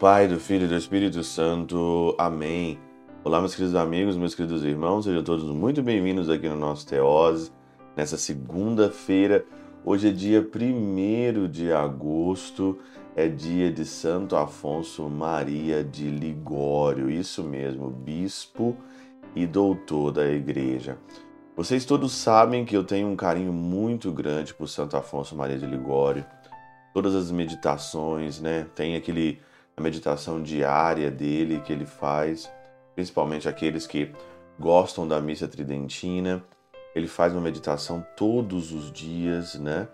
Pai, do Filho e do Espírito Santo. Amém. Olá, meus queridos amigos, meus queridos irmãos, sejam todos muito bem-vindos aqui no nosso Teose, nessa segunda-feira. Hoje é dia 1 de agosto, é dia de Santo Afonso Maria de Ligório, isso mesmo, bispo e doutor da igreja. Vocês todos sabem que eu tenho um carinho muito grande por Santo Afonso Maria de Ligório. Todas as meditações, né? Tem aquele a meditação diária dele que ele faz, principalmente aqueles que gostam da missa tridentina. Ele faz uma meditação todos os dias, né,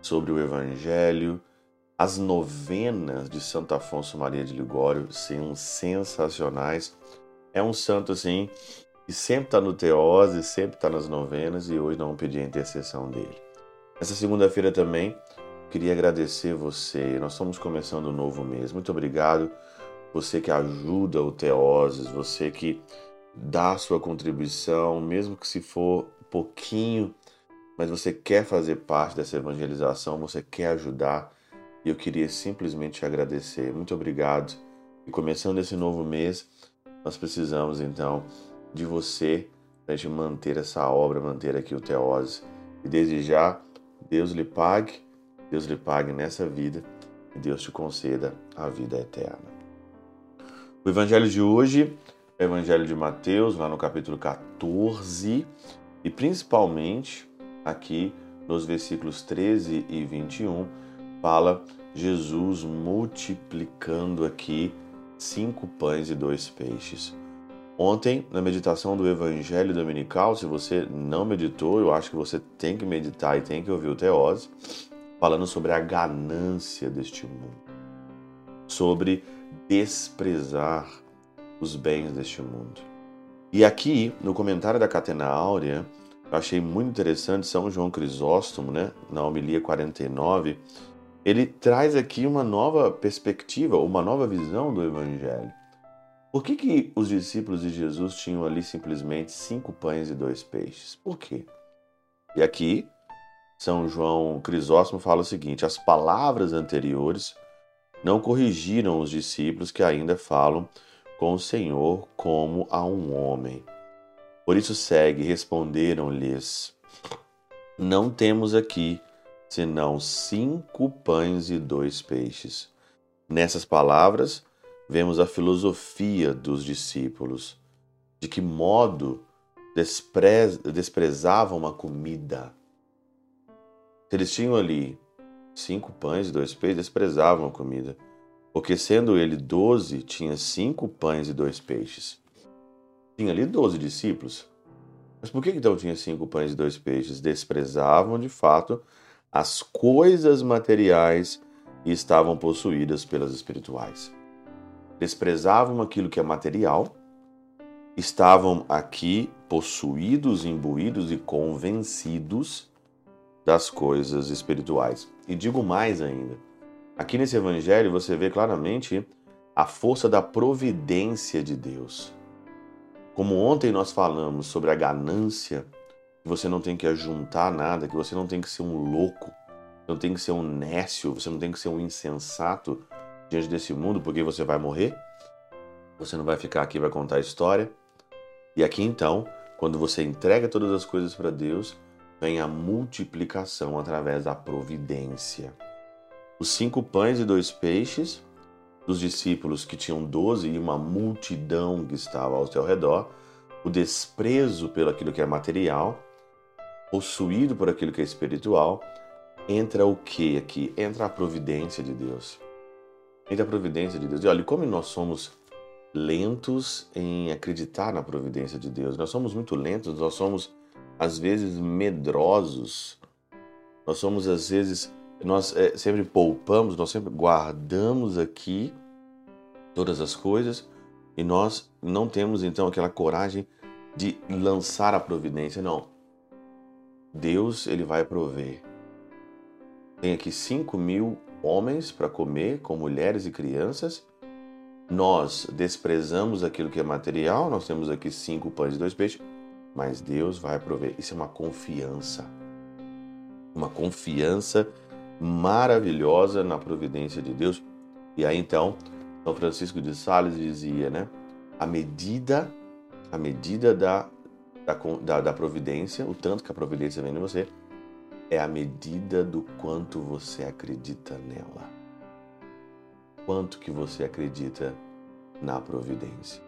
sobre o evangelho. As novenas de Santo Afonso Maria de Ligório são sensacionais. É um santo assim que sempre está no Teose, sempre está nas novenas e hoje não pedi a intercessão dele. Essa segunda-feira também Queria agradecer você. Nós estamos começando um novo mês. Muito obrigado. Você que ajuda o Teoses, você que dá a sua contribuição, mesmo que se for pouquinho, mas você quer fazer parte dessa evangelização, você quer ajudar. E eu queria simplesmente te agradecer. Muito obrigado. E começando esse novo mês, nós precisamos então de você para gente manter essa obra, manter aqui o Teose. E desde já, Deus lhe pague Deus lhe pague nessa vida e Deus te conceda a vida eterna. O evangelho de hoje é o evangelho de Mateus, lá no capítulo 14, e principalmente aqui nos versículos 13 e 21, fala Jesus multiplicando aqui cinco pães e dois peixes. Ontem, na meditação do Evangelho Dominical, se você não meditou, eu acho que você tem que meditar e tem que ouvir o Teose falando sobre a ganância deste mundo, sobre desprezar os bens deste mundo. E aqui, no comentário da Catena Áurea, eu achei muito interessante São João Crisóstomo, né, na homilia 49, ele traz aqui uma nova perspectiva, uma nova visão do Evangelho. Por que, que os discípulos de Jesus tinham ali simplesmente cinco pães e dois peixes? Por quê? E aqui são João Crisóstomo fala o seguinte: as palavras anteriores não corrigiram os discípulos que ainda falam com o Senhor como a um homem. Por isso segue, responderam-lhes: Não temos aqui senão cinco pães e dois peixes. Nessas palavras, vemos a filosofia dos discípulos, de que modo desprezavam a comida eles tinham ali cinco pães e dois peixes, desprezavam a comida, porque sendo ele doze, tinha cinco pães e dois peixes. Tinha ali doze discípulos. Mas por que então tinha cinco pães e dois peixes? Desprezavam de fato as coisas materiais e estavam possuídas pelas espirituais. Desprezavam aquilo que é material, estavam aqui possuídos, imbuídos e convencidos das coisas espirituais. E digo mais ainda: aqui nesse evangelho você vê claramente a força da providência de Deus. Como ontem nós falamos sobre a ganância, que você não tem que ajuntar nada, que você não tem que ser um louco, não tem que ser um nécio, você não tem que ser um insensato diante desse mundo, porque você vai morrer. Você não vai ficar aqui vai contar a história. E aqui então, quando você entrega todas as coisas para Deus, vem a multiplicação através da providência. Os cinco pães e dois peixes dos discípulos que tinham doze e uma multidão que estava ao seu redor, o desprezo pelo aquilo que é material, possuído por aquilo que é espiritual, entra o que aqui? Entra a providência de Deus. Entra a providência de Deus. E olha, como nós somos lentos em acreditar na providência de Deus. Nós somos muito lentos, nós somos às vezes medrosos. Nós somos às vezes nós é, sempre poupamos, nós sempre guardamos aqui todas as coisas e nós não temos então aquela coragem de lançar a providência, não. Deus ele vai prover. Tem aqui 5 mil homens para comer, com mulheres e crianças. Nós desprezamos aquilo que é material, nós temos aqui cinco pães e dois peixes mas Deus vai prover. Isso é uma confiança. Uma confiança maravilhosa na providência de Deus. E aí então, São Francisco de Sales dizia, né? A medida, a medida da, da, da providência, o tanto que a providência vem de você, é a medida do quanto você acredita nela. Quanto que você acredita na providência.